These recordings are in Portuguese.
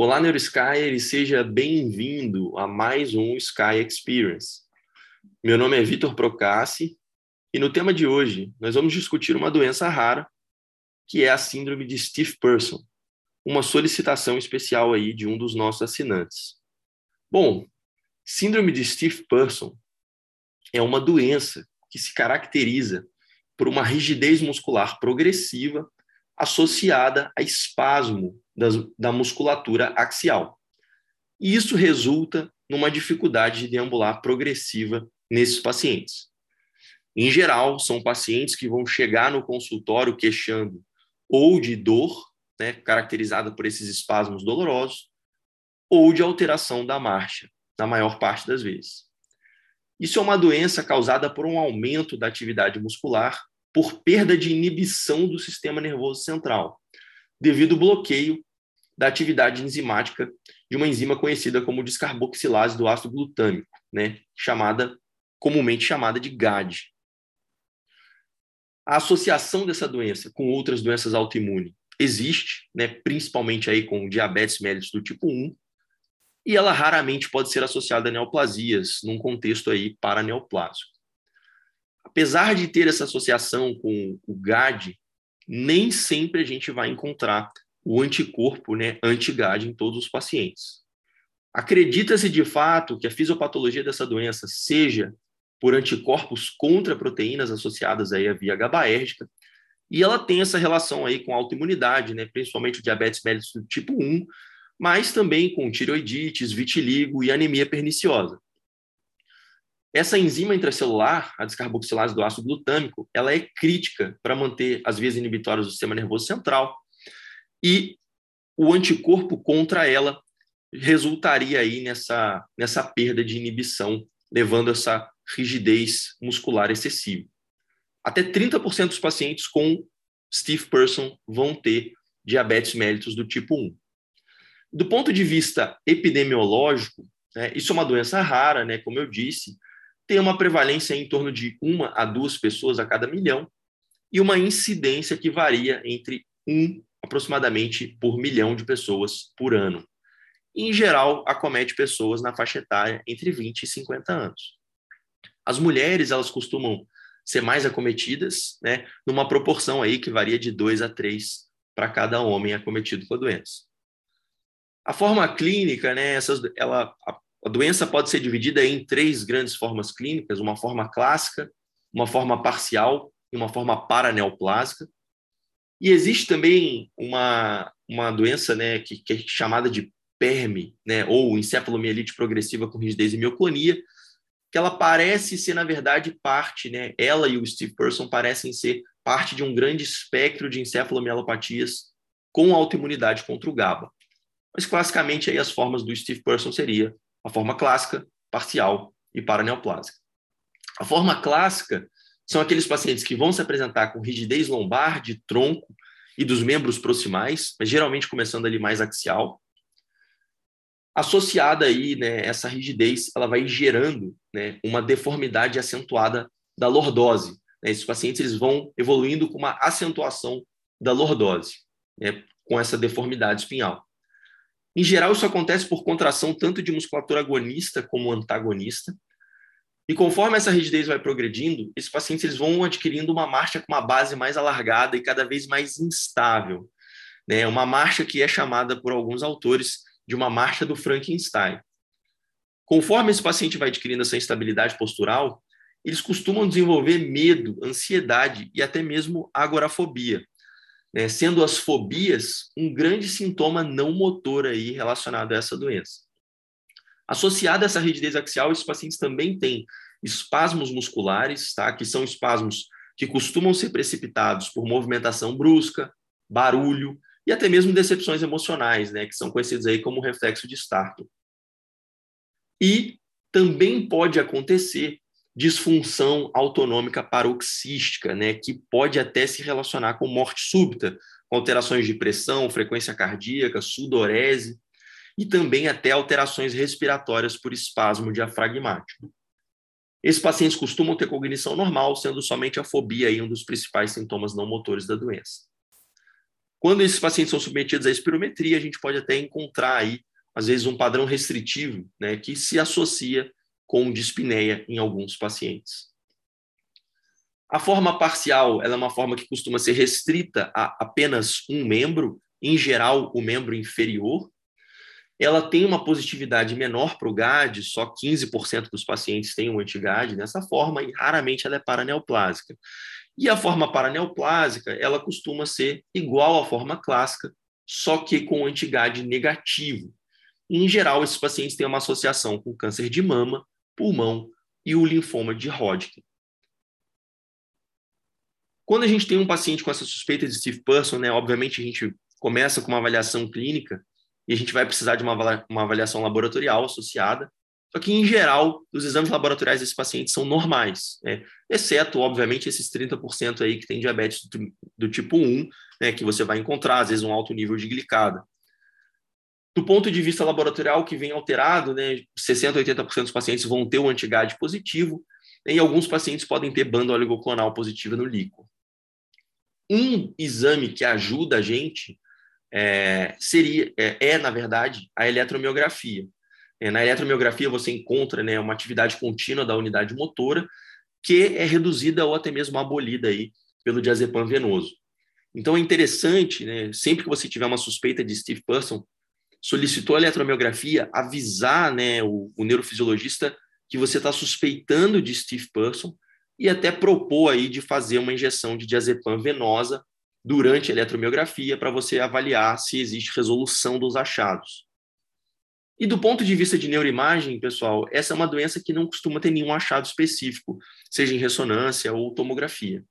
Olá, NeuroSky, e seja bem-vindo a mais um Sky Experience. Meu nome é Vitor Procassi e no tema de hoje nós vamos discutir uma doença rara que é a síndrome de Stiff Person, uma solicitação especial aí de um dos nossos assinantes. Bom, síndrome de Stiff Person é uma doença que se caracteriza por uma rigidez muscular progressiva associada a espasmo das, da musculatura axial. E isso resulta numa dificuldade de deambular progressiva nesses pacientes. Em geral, são pacientes que vão chegar no consultório queixando ou de dor, né, caracterizada por esses espasmos dolorosos, ou de alteração da marcha, na maior parte das vezes. Isso é uma doença causada por um aumento da atividade muscular por perda de inibição do sistema nervoso central, devido ao bloqueio da atividade enzimática de uma enzima conhecida como descarboxilase do ácido glutâmico, né, chamada comumente chamada de GAD. A associação dessa doença com outras doenças autoimunes existe, né, principalmente aí com diabetes mellitus do tipo 1, e ela raramente pode ser associada a neoplasias num contexto aí paraneoplásico. Apesar de ter essa associação com o GAD, nem sempre a gente vai encontrar o anticorpo né, anti-GAD em todos os pacientes. Acredita-se de fato que a fisiopatologia dessa doença seja por anticorpos contra proteínas associadas aí à via GABAérgica, e ela tem essa relação aí com autoimunidade, né, principalmente o diabetes mellitus tipo 1, mas também com tiroidites, vitiligo e anemia perniciosa. Essa enzima intracelular, a descarboxilase do ácido glutâmico, ela é crítica para manter as vias inibitórias do sistema nervoso central e o anticorpo contra ela resultaria aí nessa, nessa perda de inibição, levando essa rigidez muscular excessiva. Até 30% dos pacientes com stiff person vão ter diabetes mellitus do tipo 1. Do ponto de vista epidemiológico, né, isso é uma doença rara, né, como eu disse, tem uma prevalência em torno de uma a duas pessoas a cada milhão e uma incidência que varia entre um aproximadamente por milhão de pessoas por ano. em geral, acomete pessoas na faixa etária entre 20 e 50 anos. As mulheres, elas costumam ser mais acometidas, né, numa proporção aí que varia de 2 a 3 para cada homem acometido com a doença. A forma clínica, né, essas, ela, a a doença pode ser dividida em três grandes formas clínicas: uma forma clássica, uma forma parcial e uma forma paraneoplásica. E existe também uma, uma doença né, que, que é chamada de PERM, né, ou encefalomielite progressiva com rigidez e mioclonia, que ela parece ser, na verdade, parte, né, ela e o Steve Person parecem ser parte de um grande espectro de encefalomielopatias com autoimunidade contra o GABA. Mas, classicamente, aí as formas do Steve Person seria a forma clássica, parcial e paraneoplásica. A forma clássica são aqueles pacientes que vão se apresentar com rigidez lombar, de tronco e dos membros proximais, mas geralmente começando ali mais axial. Associada aí, né, essa rigidez, ela vai gerando né, uma deformidade acentuada da lordose. Né? Esses pacientes eles vão evoluindo com uma acentuação da lordose, né, com essa deformidade espinhal. Em geral, isso acontece por contração tanto de musculatura agonista como antagonista. E conforme essa rigidez vai progredindo, esses pacientes eles vão adquirindo uma marcha com uma base mais alargada e cada vez mais instável. Né? Uma marcha que é chamada por alguns autores de uma marcha do Frankenstein. Conforme esse paciente vai adquirindo essa instabilidade postural, eles costumam desenvolver medo, ansiedade e até mesmo agorafobia, né, sendo as fobias um grande sintoma não motor aí relacionado a essa doença. Associada a essa rigidez axial, esses pacientes também têm espasmos musculares, tá, que são espasmos que costumam ser precipitados por movimentação brusca, barulho e até mesmo decepções emocionais, né, que são conhecidos aí como reflexo de Startle. E também pode acontecer disfunção autonômica paroxística, né, que pode até se relacionar com morte súbita, com alterações de pressão, frequência cardíaca, sudorese e também até alterações respiratórias por espasmo diafragmático. Esses pacientes costumam ter cognição normal, sendo somente a fobia um dos principais sintomas não motores da doença. Quando esses pacientes são submetidos à espirometria, a gente pode até encontrar aí, às vezes, um padrão restritivo, né, que se associa com dispneia em alguns pacientes. A forma parcial é uma forma que costuma ser restrita a apenas um membro, em geral, o membro inferior. Ela tem uma positividade menor para o GAD, só 15% dos pacientes têm um anti-GAD nessa forma, e raramente ela é paraneoplásica. E a forma paraneoplásica, ela costuma ser igual à forma clássica, só que com anti-GAD negativo. Em geral, esses pacientes têm uma associação com câncer de mama, pulmão e o linfoma de Hodgkin. Quando a gente tem um paciente com essa suspeita de Steve Person, né, obviamente a gente começa com uma avaliação clínica e a gente vai precisar de uma, uma avaliação laboratorial associada. Só que, em geral, os exames laboratoriais desses pacientes são normais, né? exceto, obviamente, esses 30% aí que tem diabetes do, do tipo 1, né, que você vai encontrar, às vezes, um alto nível de glicada. Do ponto de vista laboratorial, que vem alterado, né, 60% a 80% dos pacientes vão ter o antigade positivo, né, e alguns pacientes podem ter banda oligoclonal positiva no líquido. Um exame que ajuda a gente é, seria, é, é, na verdade, a eletromiografia. É, na eletromiografia você encontra né, uma atividade contínua da unidade motora que é reduzida ou até mesmo abolida aí pelo diazepam venoso. Então é interessante, né, sempre que você tiver uma suspeita de Steve Person, solicitou a eletromiografia, avisar né, o, o neurofisiologista que você está suspeitando de Steve Person e até propor aí de fazer uma injeção de diazepam venosa durante a eletromiografia para você avaliar se existe resolução dos achados. E do ponto de vista de neuroimagem, pessoal, essa é uma doença que não costuma ter nenhum achado específico, seja em ressonância ou tomografia.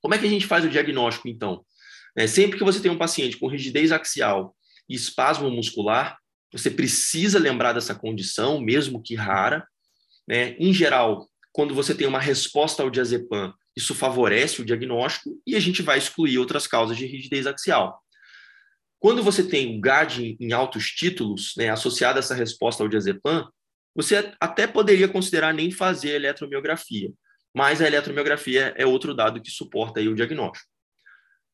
Como é que a gente faz o diagnóstico, então? É, sempre que você tem um paciente com rigidez axial e espasmo muscular, você precisa lembrar dessa condição, mesmo que rara. Né? Em geral, quando você tem uma resposta ao diazepam, isso favorece o diagnóstico e a gente vai excluir outras causas de rigidez axial. Quando você tem o GAD em altos títulos, né, associado a essa resposta ao diazepam, você até poderia considerar nem fazer eletromiografia, mas a eletromiografia é outro dado que suporta aí o diagnóstico.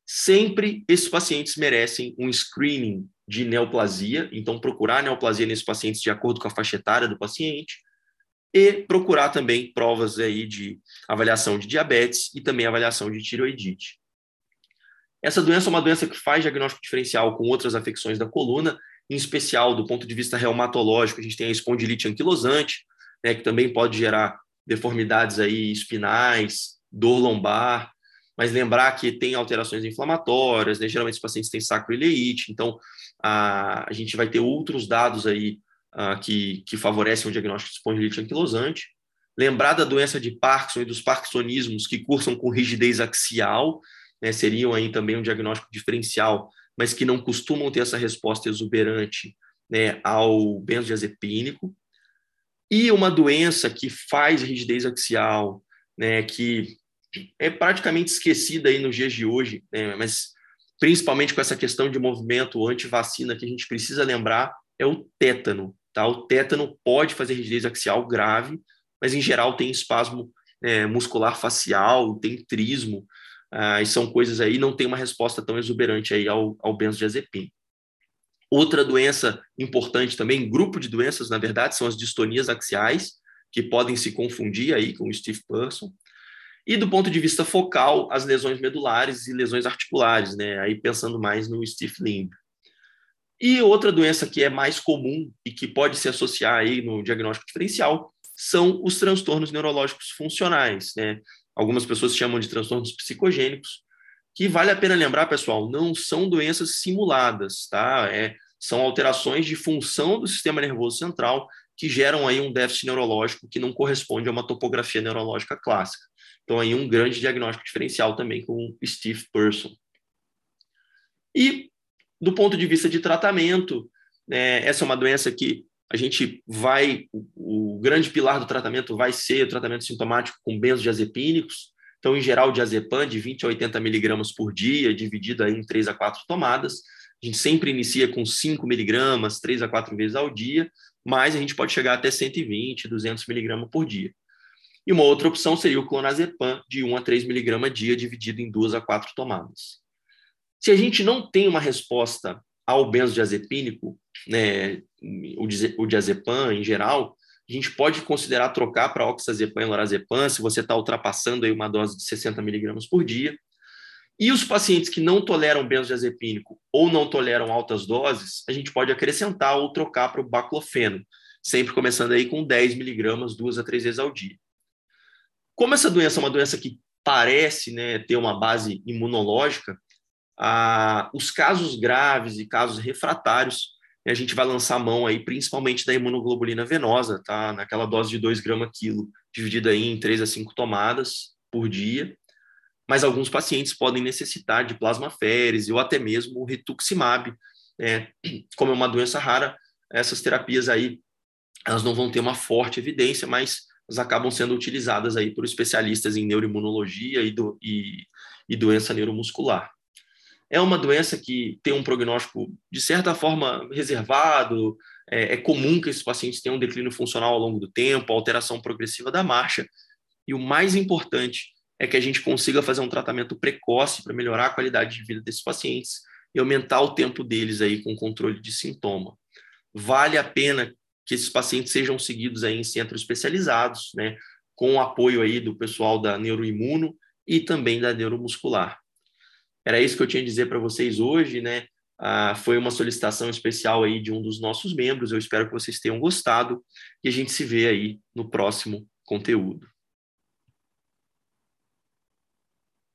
Sempre esses pacientes merecem um screening de neoplasia, então procurar neoplasia nesses pacientes de acordo com a faixa etária do paciente e procurar também provas aí de avaliação de diabetes e também avaliação de tiroidite. Essa doença é uma doença que faz diagnóstico diferencial com outras afecções da coluna, em especial do ponto de vista reumatológico, a gente tem a espondilite anquilosante, né, que também pode gerar deformidades aí espinais, dor lombar, mas lembrar que tem alterações inflamatórias, né? geralmente os pacientes têm sacroileite, então a, a gente vai ter outros dados aí a, que, que favorecem o diagnóstico de espondilite anquilosante. Lembrar da doença de Parkinson e dos parkinsonismos que cursam com rigidez axial, né? seriam aí também um diagnóstico diferencial, mas que não costumam ter essa resposta exuberante né, ao benzodiazepínico. E uma doença que faz rigidez axial, né, que é praticamente esquecida aí nos dias de hoje, né? mas principalmente com essa questão de movimento anti-vacina que a gente precisa lembrar, é o tétano. Tá? O tétano pode fazer rigidez axial grave, mas em geral tem espasmo é, muscular facial, tem trismo, ah, e são coisas aí, não tem uma resposta tão exuberante aí ao, ao benzodiazepina. Outra doença importante também, grupo de doenças, na verdade, são as distonias axiais, que podem se confundir aí com o Steve Person. E do ponto de vista focal, as lesões medulares e lesões articulares, né? Aí pensando mais no stiff limb. E outra doença que é mais comum e que pode se associar aí no diagnóstico diferencial são os transtornos neurológicos funcionais, né? Algumas pessoas chamam de transtornos psicogênicos, que vale a pena lembrar, pessoal, não são doenças simuladas, tá? É, são alterações de função do sistema nervoso central que geram aí um déficit neurológico que não corresponde a uma topografia neurológica clássica. Então, aí um grande diagnóstico diferencial também com Steve Person. E, do ponto de vista de tratamento, né, essa é uma doença que a gente vai, o, o, grande pilar do tratamento vai ser o tratamento sintomático com benzodiazepínicos. Então, em geral, diazepam de 20 a 80 miligramas por dia, dividido aí em 3 a 4 tomadas. A gente sempre inicia com 5 miligramas, 3 a 4 vezes ao dia, mas a gente pode chegar até 120, 200 miligramas por dia. E uma outra opção seria o clonazepam de 1 a 3 miligramas dia, dividido em 2 a 4 tomadas. Se a gente não tem uma resposta ao benzodiazepínico, né, o diazepam em geral, a gente pode considerar trocar para oxazepam e lorazepam se você está ultrapassando aí uma dose de 60 miligramas por dia. E os pacientes que não toleram benzodiazepínico ou não toleram altas doses, a gente pode acrescentar ou trocar para o baclofeno, sempre começando aí com 10 miligramas duas a três vezes ao dia. Como essa doença é uma doença que parece né, ter uma base imunológica, os casos graves e casos refratários, a gente vai lançar a mão aí principalmente da imunoglobulina venosa, tá? Naquela dose de 2 gramas quilo, dividida aí em 3 a 5 tomadas por dia. Mas alguns pacientes podem necessitar de plasmaférese ou até mesmo rituximab, né? Como é uma doença rara, essas terapias aí elas não vão ter uma forte evidência, mas elas acabam sendo utilizadas aí por especialistas em neuroimunologia e, do, e, e doença neuromuscular. É uma doença que tem um prognóstico, de certa forma, reservado. É, é, comum que esses pacientes tenham um declínio funcional ao longo do tempo, alteração progressiva da marcha. E o mais importante é que a gente consiga fazer um tratamento precoce para melhorar a qualidade de vida desses pacientes e aumentar o tempo deles aí com controle de sintoma. Vale a pena que esses pacientes sejam seguidos aí em centros especializados, né, com o apoio aí do pessoal da neuroimuno e também da neuromuscular. Era isso que eu tinha a dizer para vocês hoje, né? Ah, foi uma solicitação especial aí de um dos nossos membros. Eu espero que vocês tenham gostado e a gente se vê aí no próximo conteúdo.